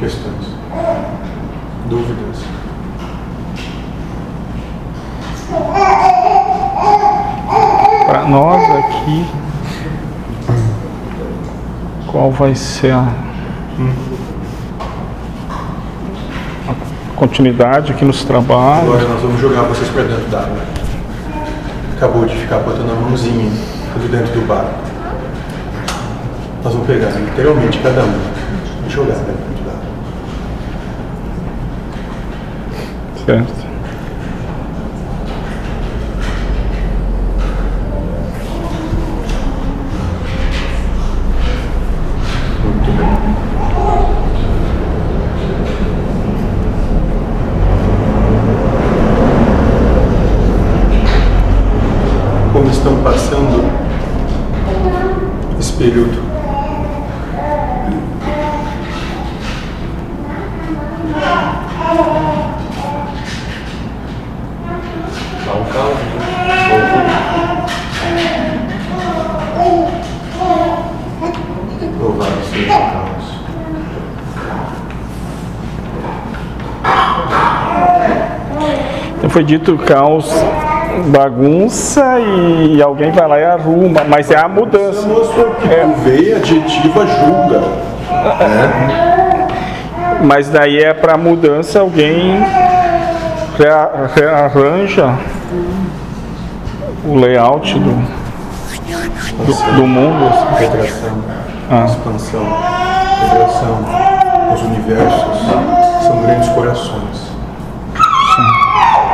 Questões? Dúvidas? Para nós aqui, qual vai ser a, a continuidade aqui nos trabalhos? Agora nós vamos jogar vocês para dentro d'água. Acabou de ficar botando a mãozinha tudo dentro do barco. Nós vamos pegar literalmente cada um e jogar dentro d'água. Certo. Como estão passando esse período? Louvado seja. Então foi dito caos, bagunça e alguém vai lá e arruma, mas é a mudança. Que veio adjetiva julga. Mas daí é para mudança alguém rea- rearranja o layout do, do, do mundo. Federação, Ah. expansão, federação, os universos são grandes corações.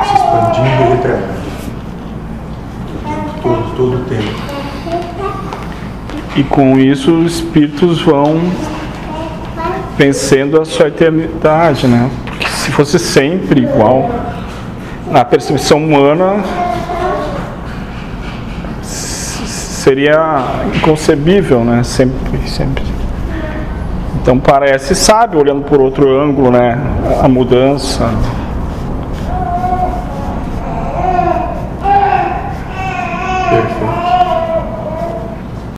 Se expandindo e retraindo. Todo, todo o tempo. E com isso os espíritos vão vencendo a sua eternidade, né? Porque se fosse sempre igual, na percepção humana seria inconcebível, né? Sempre, sempre. Então parece sábio olhando por outro ângulo, né? A mudança,